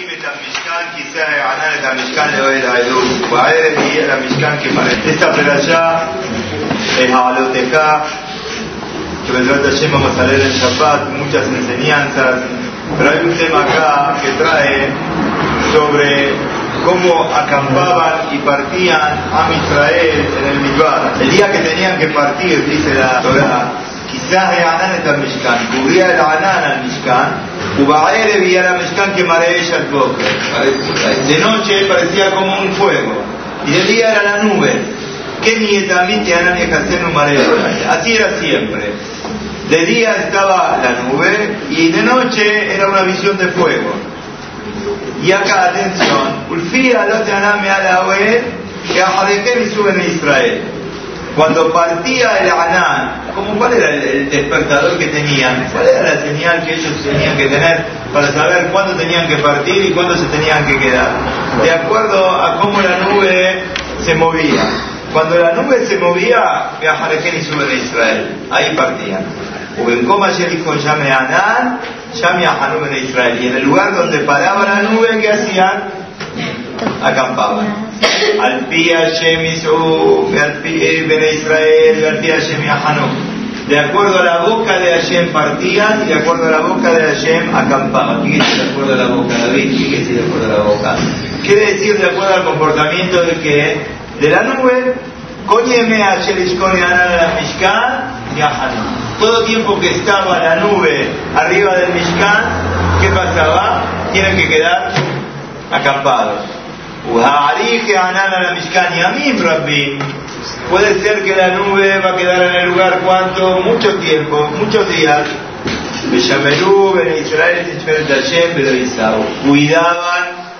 להקים את המשכן, כיסא הענן את המשכן לאוהל העדות, ובערב יהיה למשכן כמראה. Esta perashá es Ha'aloteca, que vendrá Hashem vamos a leer en Shabbat, muchas enseñanzas, pero hay un tema acá que trae sobre cómo acampaban y partían a Israel en el Midbar. El día que tenían que partir, dice la Torah, Anán está el Mishkan, cubría el Anán al Mishkan, Ubaere vía la Mishkan que mareja el bosque. De noche parecía como un fuego, y de día era la nube. ¿Qué nietamite Anán y Hasenu Así era siempre. De día estaba la nube y de noche era una visión de fuego. Y acá, atención, Ulfía lo me a la que a y suben a Israel. Cuando partía el Anán, ¿cómo, ¿cuál era el, despertador que tenían? ¿Cuál era la señal que ellos tenían que tener para saber cuándo tenían que partir y cuándo se tenían que quedar? De acuerdo a cómo la nube se movía. Cuando la nube se movía, Jarequén y suben a Israel. Ahí partían. Ubencoma dijo llame Anán, llame a Hanum en Israel. Y en el lugar donde paraba la nube, ¿qué hacían? Acampaban. Hizo, al pie Ben Israel, al pie Hashem y Hanum. De acuerdo a la boca de Hashem partían y de acuerdo a la boca de Hashem acampaban. ¿Qué quiere decir de acuerdo a la boca, David? ¿Qué quiere decir de acuerdo a la boca? Quiere decir de acuerdo al comportamiento de que de la nube, Coñeme a Sherishkone a Mishkan y a Hanum todo tiempo que estaba la nube arriba del Mishkan, ¿qué pasaba? Tienen que quedar acampados. Puede ser que la nube va a quedar en el lugar cuánto, mucho tiempo, muchos días. Cuidaban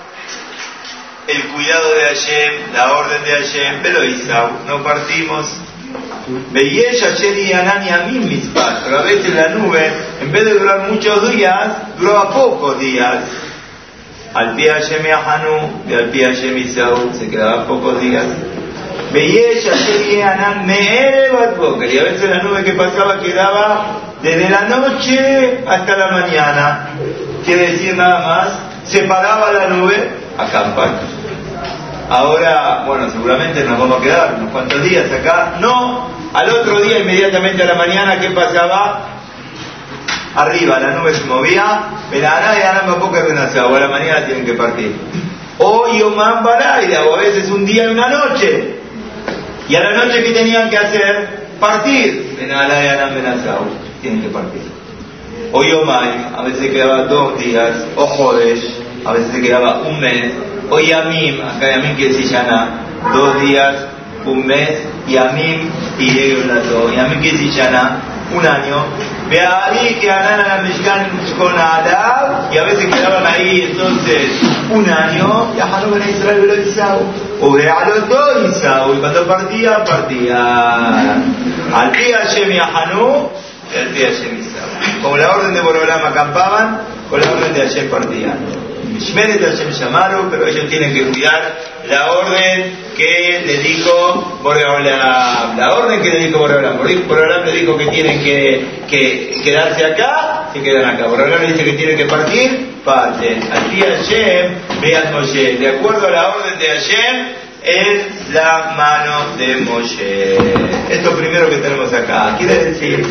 el cuidado de Hashem, la orden de Hashem, pero Isau, no partimos Veía ayer y Anani a mí mis pero a veces la nube, en vez de durar muchos días, duraba pocos días. Al pie Hashem y Hanu, y al pie Hashem y se quedaban pocos días. Ayer y Anan y a veces la nube que pasaba quedaba desde la noche hasta la mañana. Quiere decir nada más, se paraba la nube, acampando. Ahora, bueno, seguramente nos vamos a quedar unos cuantos días acá. No, al otro día, inmediatamente a la mañana, ¿qué pasaba? Arriba la nube se movía, pero a nadie a poco que o a la mañana tienen que partir. O Yomán Baraida, o a veces un día y una noche. Y a la noche, ¿qué tenían que hacer? Partir. tienen que partir. O Yomán, a veces quedaba dos días, o Jodesh, a veces quedaba un mes o Yamim, acá Yamim quiere decir dos días, un mes, Yamim y Yamim quiere decir Yana, un año. Ahí que a la Mexicana con Adab, y a veces quedaban ahí entonces un año, y a Israel velo Isau. O a los dos Isau, y cuando partía, partía. Al día Hashem y a Hanú, y al día Hashem Isau. Como la orden de Borolam acampaban, con la orden de Hashem partían pero ellos tienen que cuidar la orden que le dijo Boreolam. La orden que le dijo Boreolam. Boreolam le dijo que tienen que, quedarse acá, se quedan acá. Boreolam le dice que tienen que partir, parten. Día Hashem, vean Moshe. De acuerdo a la orden de Hashem, es la mano de Moshe. Esto primero que tenemos acá. Quiere decir,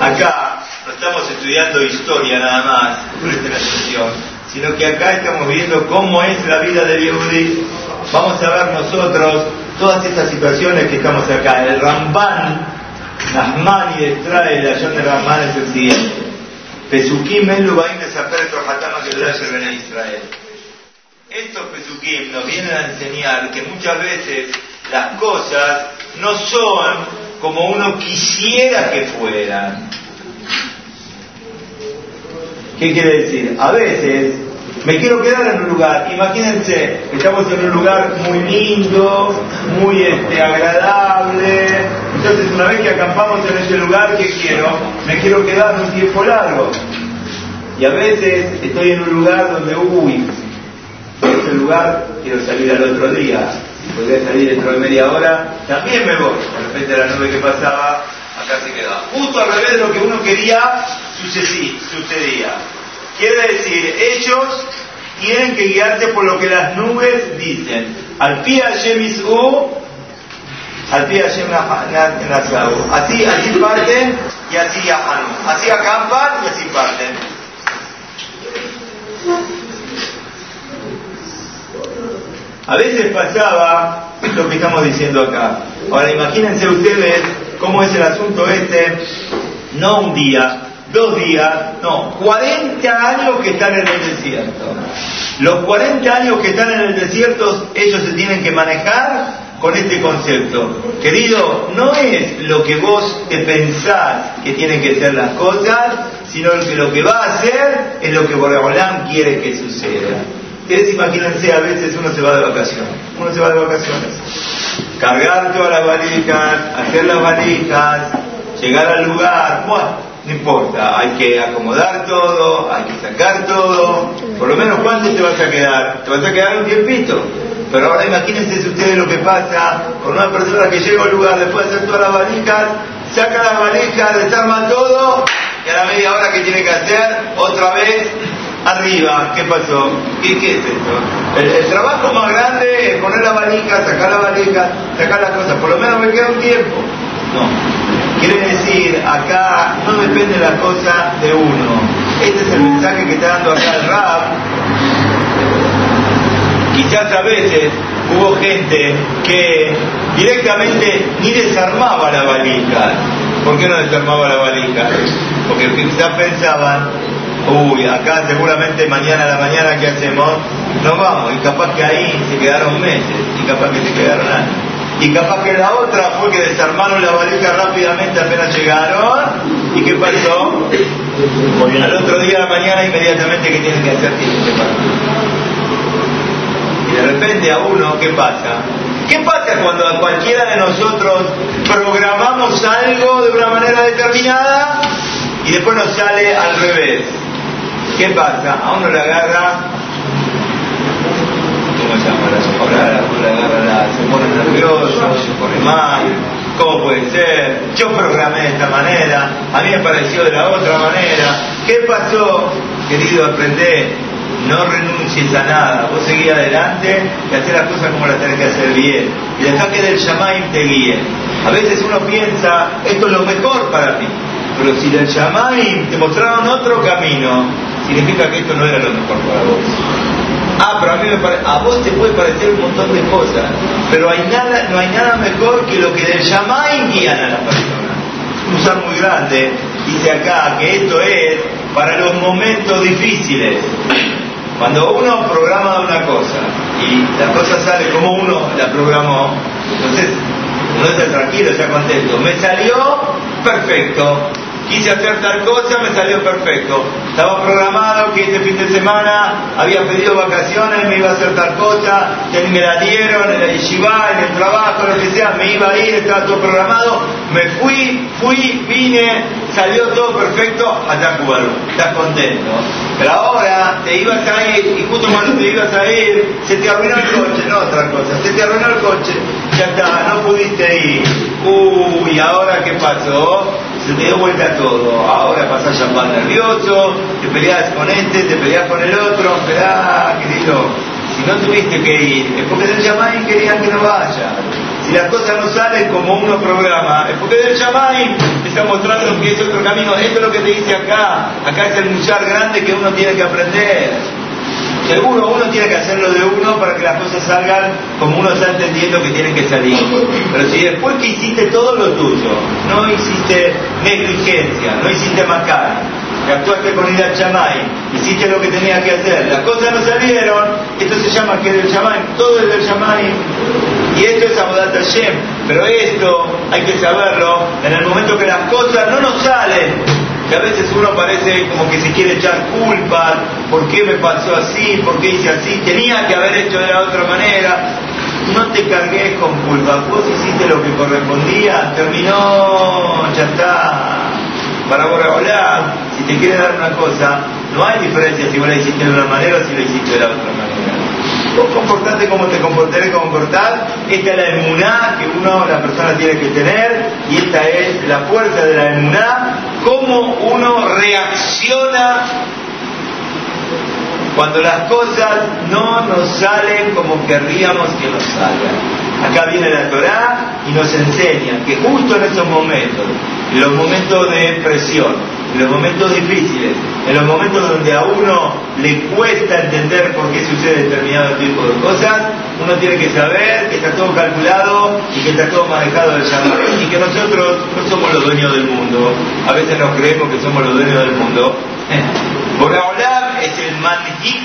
acá no estamos estudiando historia nada más, presten atención sino que acá estamos viendo cómo es la vida de Yehudi. Vamos a ver nosotros todas estas situaciones que estamos acá. El Ramban, Nahman y extrae la de Ramban es el siguiente. Pesukim es Lubaim de que le Israel. Estos Pesukim nos vienen a enseñar que muchas veces las cosas no son como uno quisiera que fueran. ¿Qué quiere decir? A veces me quiero quedar en un lugar, imagínense, estamos en un lugar muy lindo, muy este, agradable, entonces una vez que acampamos en ese lugar, ¿qué quiero? Me quiero quedar un tiempo largo. Y a veces estoy en un lugar donde, uy, en ese lugar quiero salir al otro día, podría salir dentro de media hora, también me voy. De repente la nube que pasaba, acá se quedaba. Justo al revés de lo que uno quería, sucedía. Quiere decir, ellos tienen que guiarse por lo que las nubes dicen. Al pie al pie Así, así parten y así viajan. Así acampan y así parten. A veces pasaba lo que estamos diciendo acá. Ahora imagínense ustedes cómo es el asunto este, no un día, dos días, no, 40 años que están en el desierto. Los 40 años que están en el desierto, ellos se tienen que manejar con este concepto. Querido, no es lo que vos te pensás que tienen que ser las cosas, sino que lo que va a hacer es lo que Boreolán quiere que suceda. Ustedes imagínense, a veces uno se va de vacaciones. Uno se va de vacaciones. Cargar todas las valijas, hacer las valijas, llegar al lugar, bueno, no importa, hay que acomodar todo, hay que sacar todo. Por lo menos, ¿cuánto te vas a quedar? Te vas a quedar un tiempito. Pero ahora imagínense ustedes lo que pasa con una persona que llega al lugar después de hacer todas las valijas, saca las valijas, desarma todo y a la media hora que tiene que hacer, otra vez arriba. ¿Qué pasó? ¿Qué, es esto? El, trabajo más grande es poner la valija, sacar la valija, sacar las cosas. Por lo menos me queda un tiempo. No. Quiere decir, acá no depende la cosa de uno. Este es el mensaje que está dando acá el rap. Quizás a veces hubo gente que directamente ni desarmaba la valija. ¿Por qué no desarmaba la valija? Porque quizás pensaban, uy, acá seguramente mañana a la mañana que hacemos, nos vamos. Y capaz que ahí se quedaron meses, y capaz que se quedaron años. Y capaz que la otra fue que desarmaron la valija rápidamente apenas llegaron. ¿Y qué pasó? Al otro día de la mañana inmediatamente que tienen que hacer tienen que Y de repente a uno, ¿qué pasa? ¿Qué pasa cuando a cualquiera de nosotros programamos algo de una manera determinada y después nos sale al revés? ¿Qué pasa? A uno le agarra ¿cómo se llama? La se pone nervioso, se mal, ¿cómo puede ser? Yo programé de esta manera, a mí me pareció de la otra manera. ¿Qué pasó? Querido, aprender, no renuncies a nada, vos seguí adelante y hacer las cosas como las tenés que hacer bien. Y deja que del Shamaim te guíe. A veces uno piensa, esto es lo mejor para ti, pero si del Shamaim te mostraron otro camino, significa que esto no era lo mejor para vos. Ah, pero a mí me parece, a vos te puede parecer un montón de cosas, pero no hay nada mejor que lo que del Yamai guían a la persona. Un usar muy grande dice acá que esto es para los momentos difíciles. Cuando uno programa una cosa y la cosa sale como uno la programó, entonces uno está tranquilo, está contento. Me salió perfecto quise hacer tal cosa, me salió perfecto. Estaba programado que este fin de semana había pedido vacaciones, me iba a hacer tal cosa, me la dieron en el yeshiva, en el trabajo, lo que sea, me iba a ir, estaba todo programado, me fui, fui, vine, salió todo perfecto, hasta Cubaru, estás contento. Pero ahora te ibas a ir, y justo cuando te ibas a ir, se te arruinó el coche, no otra cosa, se te arruinó el coche, ya está, no pudiste ir. Uy, ¿ahora qué pasó? se te dio vuelta todo. Ahora pasás champán nervioso, te peleas con este, te peleas con el otro, esperá, querido. Si no tuviste que ir, es porque del Yamai querían que no vaya. Si las cosas no salen como uno programa, es porque del Yamai está mostrando que es otro camino. Esto es lo que te dice acá. Acá es el muchar grande que uno tiene que aprender. Seguro uno tiene que hacerlo de uno para que las cosas salgan como uno está entendiendo que tienen que salir. Pero si después que hiciste todo lo tuyo, no hiciste negligencia, no hiciste macar, que actuaste con ida chamay, hiciste lo que tenías que hacer, las cosas no salieron, esto se llama que del chamay, todo es del chamay. Y esto es Abodat Hashem. Pero esto hay que saberlo en el momento que las cosas no nos salen que a veces uno parece como que se quiere echar culpa, ¿por qué me pasó así? ¿Por qué hice así? Tenía que haber hecho de la otra manera. No te cargues con culpa, vos hiciste lo que correspondía, terminó, ya está. Para volar, si te quiere dar una cosa, no hay diferencia si vos la hiciste de una manera o si la hiciste de la otra manera. Vos comportate como te comportaré comportar. Esta es la emuná que uno, la persona tiene que tener y esta es la fuerza de la emuná. Cómo uno reacciona cuando las cosas no nos salen como querríamos que nos salgan. Acá viene la Torá y nos enseña que justo en esos momentos, en los momentos de presión, en los momentos difíciles, en los momentos donde a uno le cuesta entender por qué sucede determinado tipo de cosas, uno tiene que saber que está todo calculado y que está todo manejado del llamado y que nosotros no somos los dueños del mundo. A veces nos creemos que somos los dueños del mundo. hablar es el manjit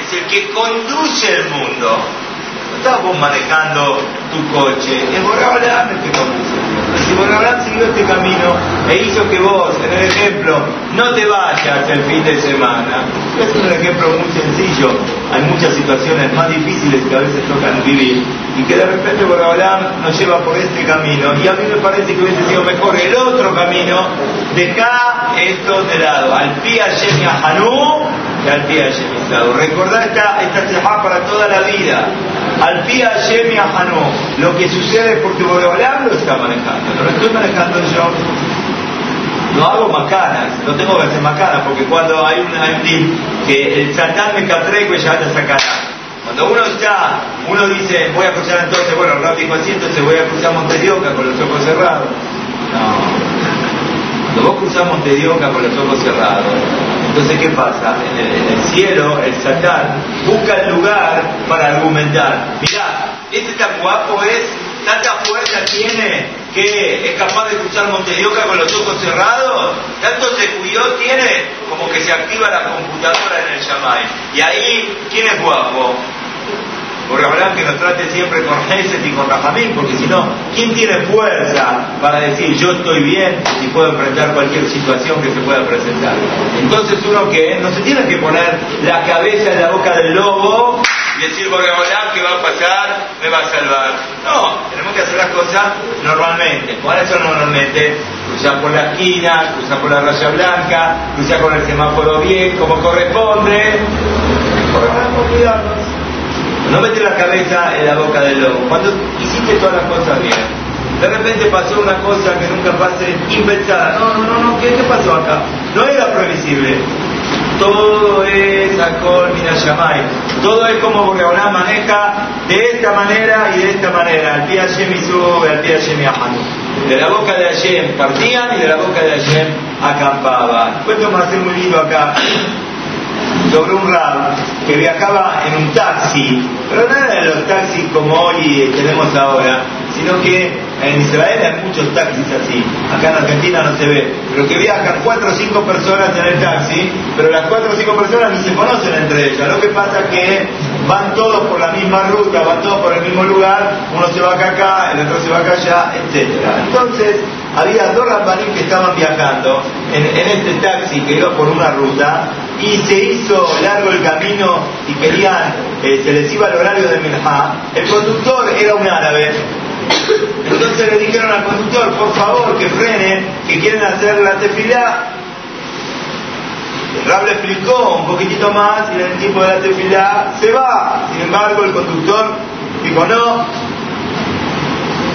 es el que conduce el mundo. No estás vos manejando tu coche, es Boreolam el que conduce. Si Boreolam siguió este camino e hizo que vos, en el ejemplo, no te vayas el fin de semana, es un ejemplo muy sencillo. Hay muchas situaciones más difíciles que a veces tocan vivir y que de repente Boreolam nos lleva por este camino y a mí me parece que hubiese sido mejor el otro camino. Deja esto de lado, al pie Hashem Hanú al pie Recordá esta, esta para toda la vida. Al pie Hashem Hanú. Lo que sucede es porque Boreolam lo está manejando no lo estoy manejando yo. No hago macanas, no tengo que hacer macanas, porque cuando hay un, hay que el satán me catrego y ya te sacará. Cuando uno está, uno dice, voy a cruzar entonces, bueno, no dijo así, entonces voy a cruzar Montedioca con los ojos cerrados. No. Cuando vos cruzás Montedioca con los ojos cerrados, entonces ¿qué pasa? En el, cielo, el satán busca el lugar para argumentar. Mirá, este tan guapo es, tanta fuerza tiene, que es capaz de escuchar Montedioca con los ojos cerrados, tanto cuidó tiene como que se activa la computadora en el Yamai. Y ahí, ¿quién es guapo? Porque hablan que nos trate siempre con Geset y con Rajamín, porque si no, ¿quién tiene fuerza para decir yo estoy bien y puedo enfrentar cualquier situación que se pueda presentar? Entonces uno que no se tiene que poner la cabeza en la boca del lobo y decir, Boreolán, ¿qué va a pasar? Me va a salvar. No, tenemos que hacer las cosas normalmente. ¿Cuál eso normalmente? Cruzar por la esquina, cruzar por la raya blanca, cruzar con el semáforo bien, como corresponde. No meter la cabeza en la boca del lobo. Cuando hiciste todas las cosas bien, de repente pasó una cosa que nunca pase impensada. No, no, no, no, ¿qué, qué pasó acá? No era previsible todo es Akol Minashamay. Todo es como Boreolá maneja de esta manera y de esta manera. Al pie Hashem y sube, al pie Hashem y De la boca de Hashem partían y de la boca de Hashem acampaban. Cuento más muy lindo acá sobre un rab que viajaba en un taxi, pero no era de los taxis como hoy tenemos ahora, sino que en Israel hay muchos taxis así, acá en Argentina no se ve, pero que viajan cuatro o cinco personas en el taxi, pero las cuatro o cinco personas ni se conocen entre ellas. Lo que pasa que van todos por la misma ruta, van todos por el mismo lugar, uno se va acá acá, el otro se va acá allá, etc. Entonces, había dos rambanín que estaban viajando en, este taxi que iba por una ruta y se hizo largo el camino y querían, eh, se les iba el horario de Minha. El conductor era un árabe entonces le dijeron al conductor, por favor, que frenen, que quieren hacer la tefilá. Rab le explicó un poquitito más y el tiempo de la tefilá se va. Sin embargo, el conductor dijo, no,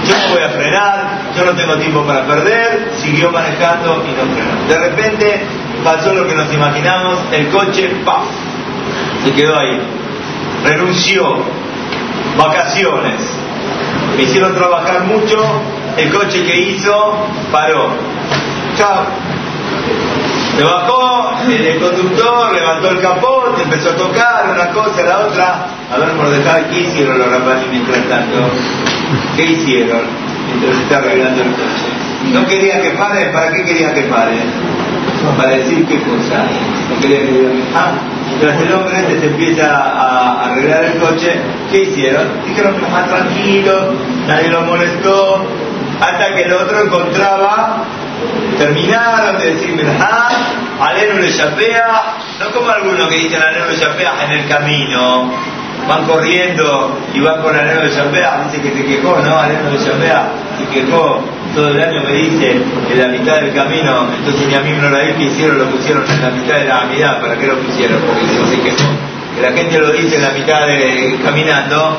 yo no voy a frenar, yo no tengo tiempo para perder, siguió manejando y no frenó. De repente pasó lo que nos imaginamos, el coche, ¡paf! Se quedó ahí. Renunció. Vacaciones me hicieron trabajar mucho, el coche que hizo paró. Chao. Se bajó, el, conductor levantó el capote, empezó a tocar una cosa, la otra. A ver, por dejar, ¿qué hicieron los rapaces mientras tanto? ¿Qué hicieron mientras se está arreglando el coche? ¿No quería que pare? ¿Para qué quería que pare? Para decir qué cosa. No quería que diga, ah, mientras el hombre se empieza a arreglar el coche, ¿qué hicieron? Dijeron que más tranquilo, nadie lo molestó, hasta que el otro encontraba, terminaron de decir, ah, Aleno le chapea, no como algunos que dicen Aleno le chapea en el camino, van corriendo y van con Aleno de Chapea, dice que se quejó, ¿no? Aleno de Chapea se quejó todo el año me dice en la mitad del camino, entonces ni a mí no la que hicieron, lo pusieron en la mitad de la mitad, ¿para qué lo pusieron? Porque no se quejó. Que la gente lo dice en la mitad de caminando,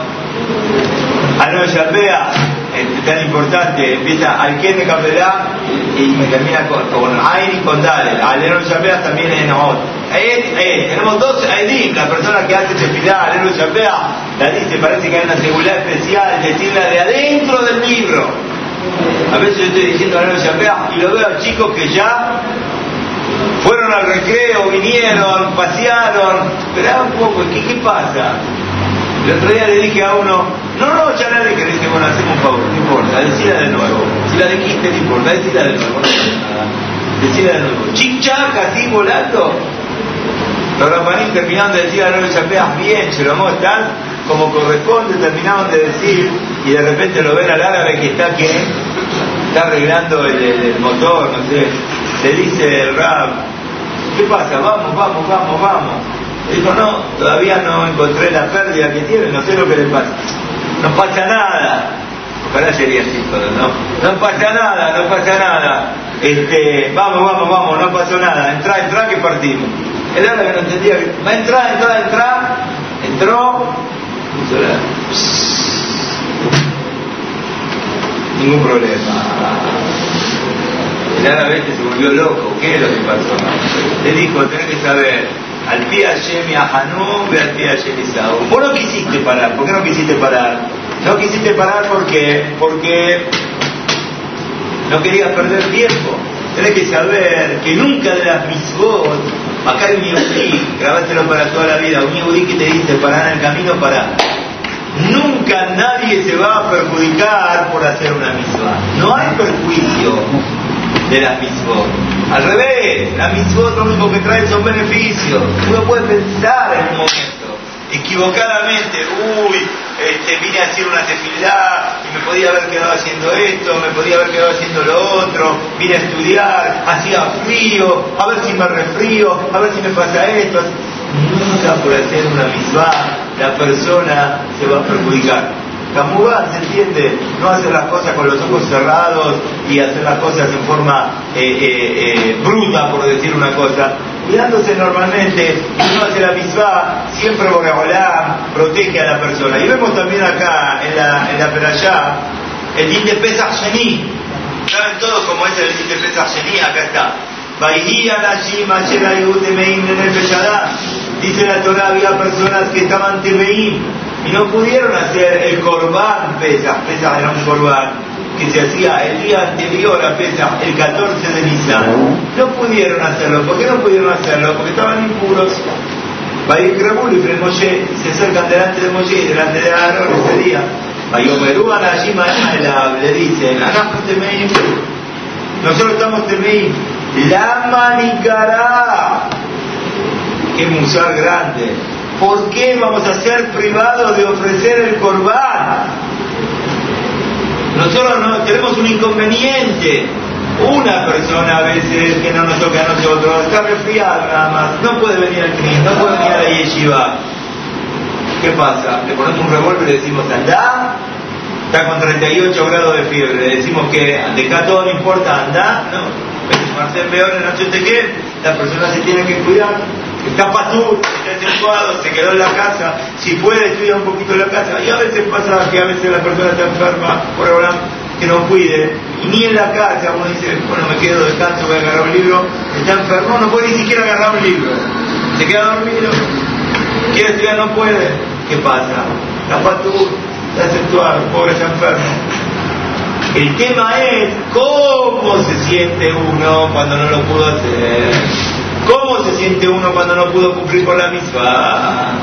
a no chapea, tan importante, empieza al que me cambiará y me termina con, con Ain y con Dalel. Aleno Chapea también es Ot. tenemos dos Aidim, la persona que hace Tefilá, Aleno Chapea, la dice, parece que hay una seguridad especial, decirla de adentro del libro. A veces yo estoy diciendo Aleno Chapea y lo veo a chicos que ya fueron al recreo, vinieron, pasearon, espera un poco, ¿qué, qué pasa? El otro día le dije a uno, no, no, ya la dije, le dije, bueno, hacemos un favor, no importa, decila de nuevo. Si la dijiste, no importa, decila de nuevo, no nada. Decila de nuevo. Chichac, así volando. Los rapanín terminaron de decir a nueve chapeas bien, Cheromó, están como corresponde, terminaron de decir, y de repente lo ven al árabe que está que está arreglando el, el motor, no sé. Le dice el rap, ¿qué pasa? Vamos, vamos, vamos, vamos. Dijo, no, todavía no encontré la pérdida que tiene, no sé lo que le pasa. No pasa nada. Ojalá sería así ¿no? No pasa nada, no pasa nada. Este, vamos, vamos, vamos, no pasó nada. Entra, entra que partimos. El árabe no entendía. Va a entrar, entrar, entrar. Entró. Ningún problema. El árabe se volvió loco. ¿Qué es lo que pasó? Le dijo, tenés que saber al pie Hashem y a Hanú, ve al pie Hashem y Vos no quisiste parar, ¿por qué no quisiste parar? No quisiste parar porque, porque no querías perder tiempo. Tenés que saber que nunca de las misbot, acá hay un yudí, grabátelo para toda la vida, un yudí que te dice parar en el camino, para. Nunca nadie se va a perjudicar por hacer una misma. No hay perjuicio de la misbot. Al revés, la misbot lo único que trae son beneficios. Uno puede pensar en un momento, equivocadamente, uy, este, vine a hacer una tefilidad y me podía haber quedado haciendo esto, me podía haber quedado haciendo lo otro, vine a estudiar, hacía frío, a ver si me resfrío, a ver si me pasa esto. Nunca por hacer una misma la persona se va a perjudicar. Camubá, ¿se entiende? No hacer las cosas con los ojos cerrados y hacer las cosas en forma eh, eh, eh, bruta, por decir una cosa. Cuidándose normalmente, no hace la misma, siempre Boreolá protege a la persona. Y vemos también acá, en la, en la el din de Pesach ¿Saben todos cómo es el din de Pesach Acá está. Dice la Torah, había personas que estaban temeim y no pudieron hacer el corbán Pesach. Pesach era un corbán que se hacía el día anterior a Pesach, el 14 de Nisan. No pudieron hacerlo. ¿Por qué no pudieron hacerlo? Porque estaban impuros. Vayikrebul y Moshe se acercan delante de Moshe y delante de Aarón ese día. Vayomerúan allí le dicen, nosotros estamos temeim. La manicará. Qué musar grande. ¿Por qué vamos a ser privados de ofrecer el corbán? Nosotros no, tenemos un inconveniente. Una persona a veces que no nos toca a nosotros está resfriada nada más, no puede venir al CNI, no puede venir a la yeshiva. ¿Qué pasa? Le ponemos un revólver y le decimos, anda, está con 38 grados de fiebre, le decimos que de acá todo no importa, anda, no. Marcel peor en noche qué, la persona se tiene que cuidar, está patú, está acentuado, se quedó en la casa, si puede estudiar un poquito la casa, y a veces pasa que a veces la persona está enferma, por ahora que no cuide, y ni en la casa uno dice, bueno me quedo descanso, voy a agarrar un libro, está enfermo, no puede ni siquiera agarrar un libro, se queda dormido, quiere estudiar, no puede, ¿qué pasa? Está patú, está acentuado, pobre está enfermo. El tema es cómo se siente uno cuando no lo pudo hacer. ¿Cómo se siente uno cuando no pudo cumplir con la misma?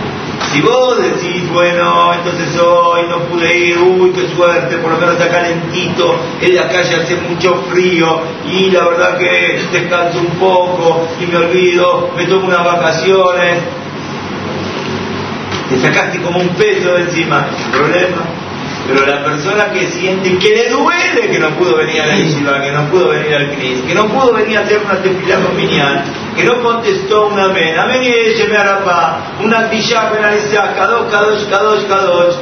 Si vos decís, bueno, entonces hoy no pude ir, uy, qué suerte, por lo menos está calentito, en la calle hace mucho frío y la verdad que descanso un poco y me olvido, me tomo unas vacaciones. Te sacaste como un peso de encima, problema. Pero la persona que siente que le duele que no pudo venir a la yeshiva, que no pudo venir al Cris, que no pudo venir a hacer una tefilá con Minyan, que no contestó un amén, amén y me arapa, una tishá penalizada, kadosh, kadosh, kadosh, kadosh.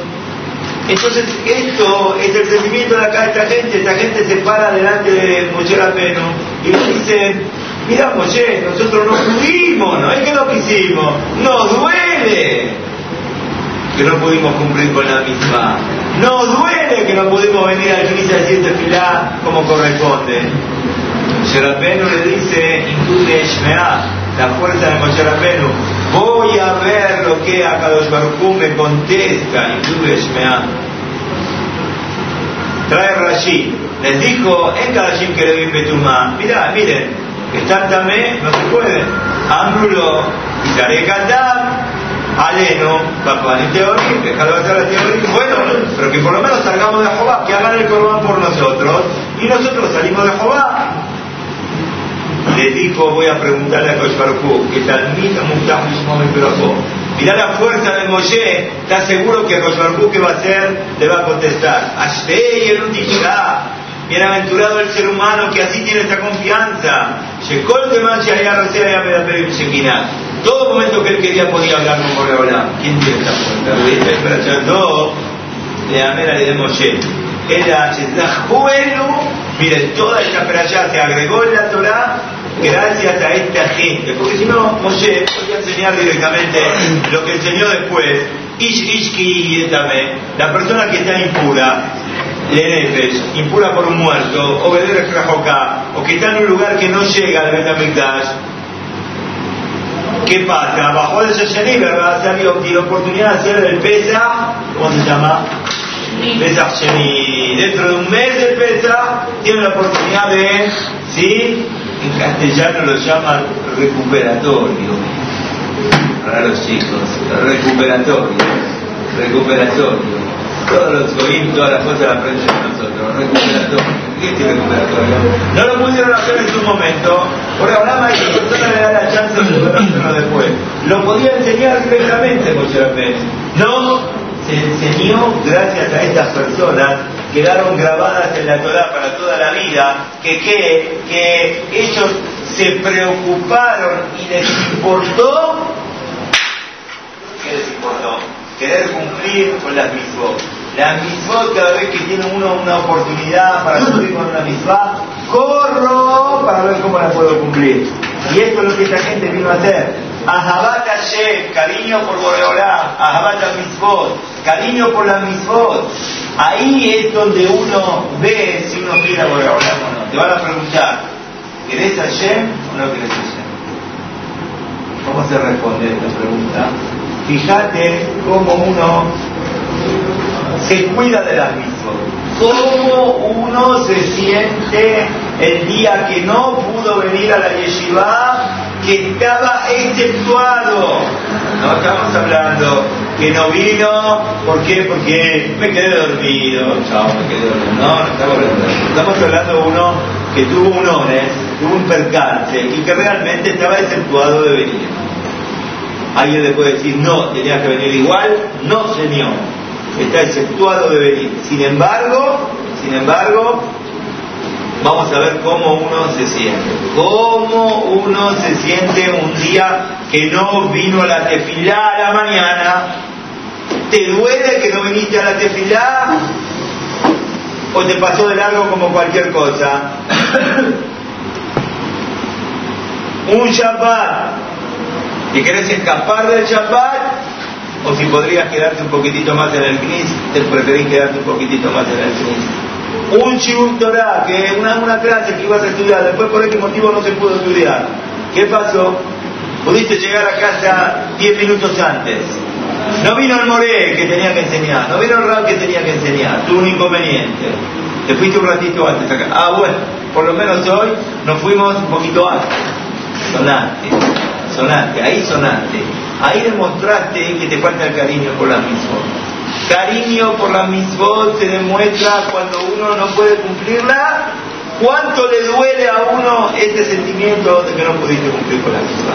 Entonces, esto es el sentimiento de acá de esta gente. Esta gente se para delante de Moshe Rapeno y nos dicen, mira Moshe, nosotros no pudimos, no es que no quisimos, nos duele que no pudimos cumplir con la misma. Nos duele Pele que no pudimos venir al Knis a decir como corresponde. Moshe Rabbeinu le dice, la fuerza de Moshe Rabbeinu, voy a ver lo que a Kadosh Baruch me contesta, Trae Rashi, les dijo en Kadashim que le Betumá, mirá, miren, están también, no se puede. Ambrulo, y Kadam, Aleno, Papuani Teorí, dejarlo hacer la teoría, bueno, pero que por lo menos salgamos de Jehová, que hagan el corbán por nosotros, y nosotros salimos de Jehová. Le dijo, voy a preguntarle a Koshbarku, que Talmita Mutah Mishmom Perofo. Mirá la fuerza de Moshe, está seguro que Koshbarku que va a hacer, le va a contestar. Ashtei el Bienaventurado el ser humano que así tiene esta confianza. Todo momento que él quería podía hablar con Boreolam. ¿Quién tiene esta fuerza? No, de Amera de Moshe. Era bueno. Miren, toda esta peralla se agregó en la Torah gracias a esta gente. Porque si no, Moshe podía enseñar directamente lo que enseñó después. Ish Ishki la persona que está impura, Lenefesh, impura por un muerto, o Beder o que está en un lugar que no llega al Betamikdash, ¿qué pasa? Bajó el Shashani, ¿verdad? Se había la oportunidad de hacer el Pesa, ¿cómo se llama? Pesach Sheni. Dentro de un mes de Pesa, tiene la oportunidad de, ¿sí? En castellano lo llaman recuperatorio. Para los chicos, recuperatorio. Recuperatorio todos los goyim, todas las cosas las aprenden nosotros. Recuperatorio. ¿Qué es recuperatorio? No lo pudieron hacer en su momento, porque hablaba y la persona le da la chance de poder hacerlo después. Lo podía enseñar directamente, Moshe No, se enseñó gracias a estas personas quedaron grabadas en la Torah para toda la vida, que, que, que ellos se preocuparon y les importó, ¿qué les importó? Querer cumplir con las mismas la misma cada vez que tiene uno una oportunidad para cumplir con una misma, corro para ver cómo la puedo cumplir. Y esto es lo que esta gente vino a hacer. Ahabat Hashem, cariño por Boreolá, Ahabat Mitzvot, cariño por la Mitzvot. Ahí es donde uno ve si uno quiere a Boreolá o no. Te van a preguntar, ¿querés a Hashem o no querés a Hashem? ¿Cómo se responde esta pregunta? Fíjate cómo uno se cuida de las mismas. ¿Cómo uno se siente el día que no pudo venir a la yeshiva, que estaba exceptuado? No estamos hablando que no vino, ¿por qué? Porque me quedé dormido, chao, me quedé dormido. No, no estamos hablando. Estamos hablando de uno que tuvo un ones, tuvo un percance y que realmente estaba exceptuado de venir. Alguien le puede decir, no, tenía que venir igual, no señor está exceptuado de venir. Sin embargo, sin embargo, vamos a ver cómo uno se siente. Cómo uno se siente un día que no vino a la tefilá a la mañana. ¿Te duele que no viniste a la tefilá? ¿O te pasó de largo como cualquier cosa? un Shabbat. ¿Y querés escapar del Shabbat? O si podrías quedarte un poquitito más en el CNIS, te preferís quedarte un poquitito más en el CNIS. Un Shibur que una, una clase que ibas a estudiar, después por este motivo no se pudo estudiar. ¿Qué pasó? Pudiste llegar a casa 10 minutos antes. No vino el Moré que tenía que enseñar, no vino el Rab que tenía que enseñar, un inconveniente. Te fuiste un ratito antes acá. Ah, bueno, por lo menos hoy nos fuimos un poquito antes. Sonante, sonante, ahí sonante. Ahí demostraste que te falta el cariño por la misma. Cariño por la misma se demuestra cuando uno no puede cumplirla. ¿Cuánto le duele a uno este sentimiento de que no pudiste cumplir con la misma?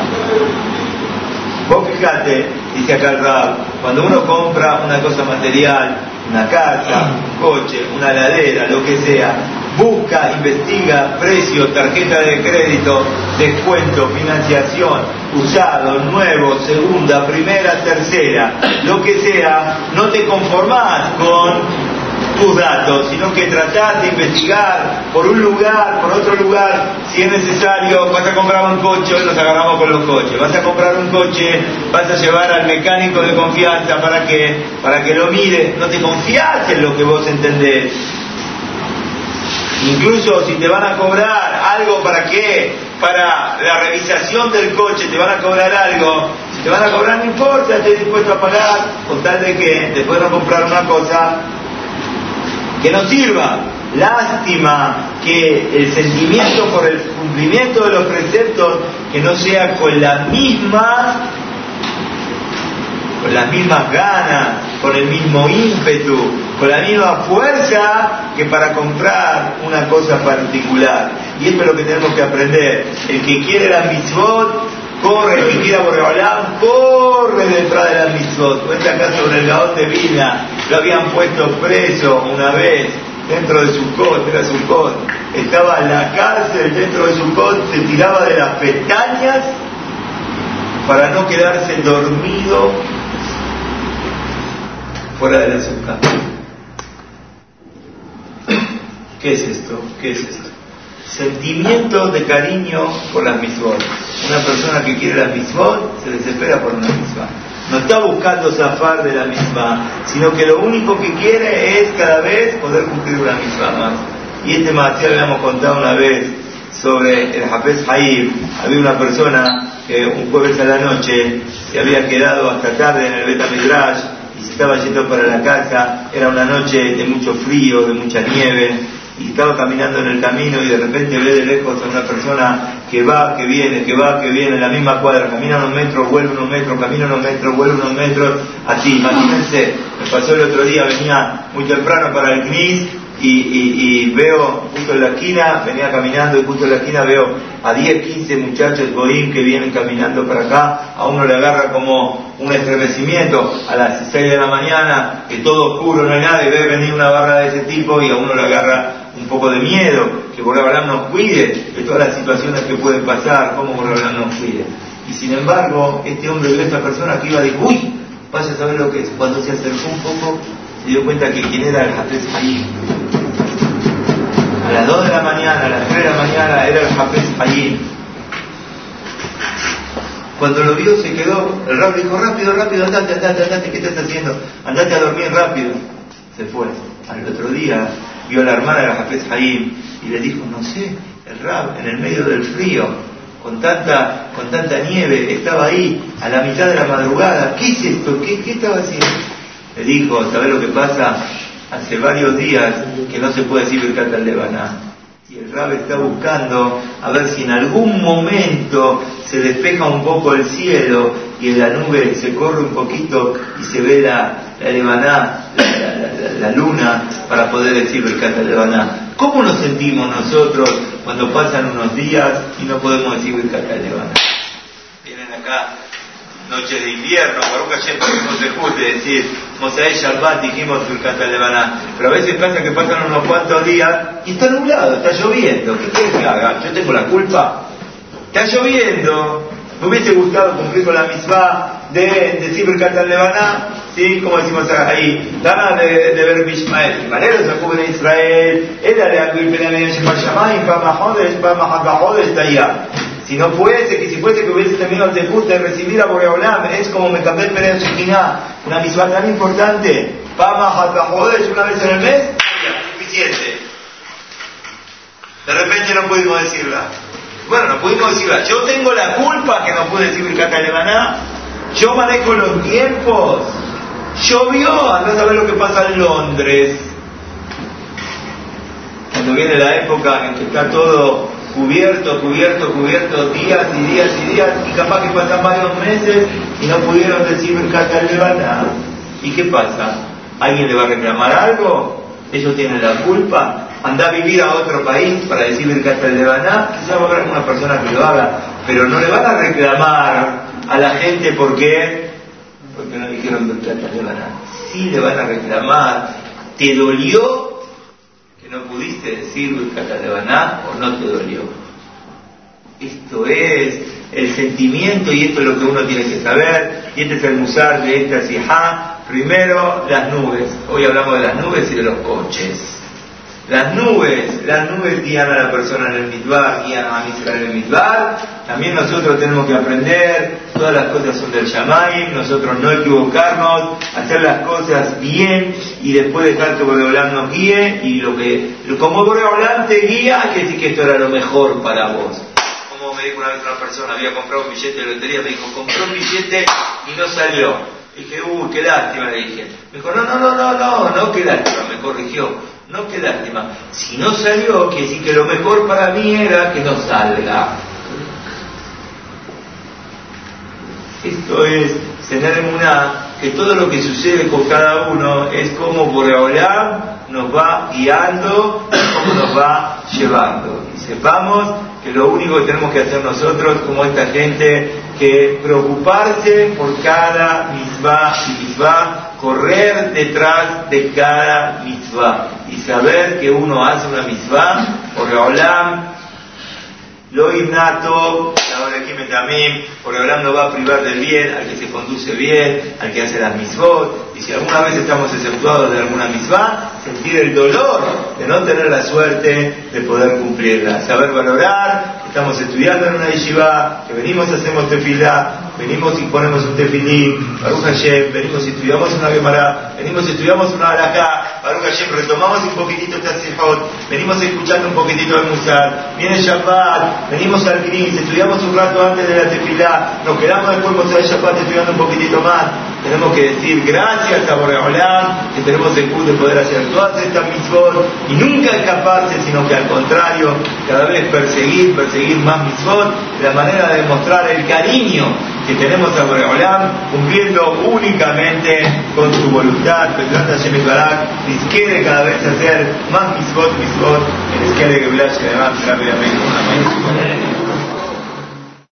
Vos fijate, dice acá el Rab, cuando uno compra una cosa material, una casa, un coche, una ladera, lo que sea, busca, investiga precio, tarjeta de crédito, descuento, financiación, usado, nuevo, segunda, primera, tercera, lo que sea, no te conformás con tus datos, sino que tratás de investigar por un lugar, por otro lugar, si es necesario, vas a comprar un coche, hoy nos agarramos con los coches, vas a comprar un coche, vas a llevar al mecánico de confianza para que, para que lo mire, no te confías en lo que vos entendés. Incluso si te van a cobrar algo para qué, para la revisación del coche, te van a cobrar algo, si te van a cobrar no importa, estoy dispuesto a pagar, con tal de que después de comprar una cosa que no sirva. Lástima que el sentimiento por el cumplimiento de los preceptos que no sea con la misma con las mismas ganas, con el mismo ímpetu, con la misma fuerza que para comprar una cosa particular. Y esto es lo que tenemos que aprender. El que quiere la mitzvot, corre, el que quiera Borreolam, corre detrás de la mitzvot. Cuenta acá sobre el gaón de vida, lo habían puesto preso una vez dentro de su cot, era su cot. Estaba en la cárcel dentro de su cot, se tiraba de las pestañas para no quedarse dormido fuera de la azúcar. ¿Qué es esto? ¿Qué es esto? Sentimiento de cariño por las mismas. Una persona que quiere las mismas se desespera por una misma. No está buscando zafar de la misma, sino que lo único que quiere es cada vez poder cumplir una misma más. Y este lo habíamos contado una vez sobre el Hafez Haib. Había una persona que un jueves a la noche se había quedado hasta tarde en el Beta Midrash estaba yendo para la casa, era una noche de mucho frío, de mucha nieve, y estaba caminando en el camino y de repente ve de lejos a una persona que va, que viene, que va, que viene, en la misma cuadra, camina unos metros, vuelve unos metros, camina unos metros, vuelve unos metros, así, imagínense, me pasó el otro día, venía muy temprano para el CNIS y, veo justo en la esquina, venía caminando y justo en la esquina veo a 10, 15 muchachos boín que vienen caminando para acá, a uno le agarra como un estremecimiento a las 6 de la mañana, que todo oscuro, no hay nada, y ve venir una barra de ese tipo y a uno le agarra un poco de miedo, que Borrebalán nos cuide de todas las situaciones que pueden pasar, cómo Borrebalán nos cuide. Y sin embargo, este hombre vio a esta persona que iba de, uy, vaya a saber lo que es. Cuando se acercó un poco, se dio cuenta que quien era el Hafez ahí. A las 2 de la mañana, a las 3 de la mañana, era el Hafez allí. Cuando lo vio se quedó, el rab dijo, rápido, rápido, andate, andate, andate, ¿qué estás haciendo? Andate a dormir rápido. Se fue. Al otro día vio a la hermana de Haim y le dijo, no sé, el rab en el medio del frío, con tanta, con tanta nieve, estaba ahí a la mitad de la madrugada, ¿qué es esto? ¿Qué, qué estaba haciendo? Le dijo, ¿sabes lo que pasa? Hace varios días que no se puede decir el al Lebaná. Y el Rab está buscando a ver si en algún momento se despeja un poco el cielo y en la nube se corre un poquito y se ve la, la la, luna, para poder decir el al Lebaná. ¿Cómo nos sentimos nosotros cuando pasan unos días y no podemos decir el al Lebaná? Vienen acá noches de invierno, Baruch Hashem, no se juste decir, Mosaí Shabbat dijimos Lebaná, pero a veces pasa que pasan unos cuantos días y está nublado, está lloviendo, ¿qué quieres que haga? ¿Yo tengo la culpa? Está lloviendo, ¿me hubiese gustado cumplir con la misma de decir Birkat? ¿Sí? Como decimos ahí, Dana de, de ver Bishmael, Manero se cubre en Israel, era de Aguil Benamén Shema Shamayim, Pama Jodes, Pama Jodes, está allá. Si no fuese, que si fuese que hubiese tenido el debut de recibir a Boreolam, es como me cambié el Pérez una misma tan importante. Pama es una vez en el mes, suficiente. De repente no pudimos decirla. Bueno, no pudimos decirla. Yo tengo la culpa que no pude decir Birkat Lebaná. Yo manejo los tiempos. Llovió, andás a ver lo que pasa en Londres. Cuando viene la época en que está todo cubierto, cubierto, cubierto, días y días y días, y capaz que pasan varios meses y no pudieron decir Levana. ¿Y qué pasa? ¿Alguien le va a reclamar algo? ¿Ellos tienen la culpa? ¿Anda a vivir a otro país para decir Mercata Levana? Quizás va a haber una persona que lo haga, pero no le van a reclamar a la gente porque porque no dijeron Mercata Levana. Sí le van a reclamar. ¿Te dolió no pudiste decir Lebaná o no te dolió. Esto es el sentimiento y esto es lo que uno tiene que saber. Y este es el musar de esta sijá. Primero, las nubes. Hoy hablamos de las nubes y de los coches. Las nubes, las nubes guían a la persona en el mitbar, guían a Israel en el mitbar. También nosotros tenemos que aprender, todas las cosas son del Shamayim, nosotros no equivocarnos, hacer las cosas bien y después dejar que Boreolán nos guíe y lo que, como Boreolán te guía, que decir que esto era lo mejor para vos. Como me dijo una vez una persona, había comprado un billete de lotería, me dijo, compró un billete y no salió. Dije, uy, qué lástima, le dije. Me dijo, no, no, no, no, no, no, qué lástima, me corrigió no qué lástima. Si no salió, quiere decir que lo mejor para mí era que no salga. Esto es tener en una que todo lo que sucede con cada uno es como por ahora nos va guiando, cómo nos va llevando. Y sepamos que lo único que tenemos que hacer nosotros, como esta gente, que preocuparse por cada misma y misma, correr detrás de cada misma y saber que uno hace una misma, porque Olam lo innato, la también, porque Olam no va a privar del bien al que se conduce bien, al que hace las misvot, y si alguna vez estamos exceptuados de alguna misma, sentir el dolor de no tener la suerte de poder cumplirla, saber valorar, estamos estudiando en una yeshiva, que venimos y hacemos tefilá, venimos y ponemos un tefilí, Baruch Hashem, venimos y estudiamos una Gemara, venimos y estudiamos una alajá, Baruch Hashem, retomamos un poquitito Tassijot, venimos escuchando un poquitito de Musar, viene Shabbat, venimos al Gris, estudiamos un rato antes de la tefilá, nos quedamos después de Shabbat estudiando un poquitito más, tenemos que decir gracias a Boreolam, que tenemos el de poder hacer todas estas mitzvot y nunca escaparse, sino que al contrario, cada vez perseguir, perseguir más mitzvot, la manera de demostrar el cariño que tenemos a Boreolam, cumpliendo únicamente con su voluntad, Petrata Shemet Barak, quiere cada vez hacer más mitzvot, mitzvot, en que Geblash, además rápidamente. Amén.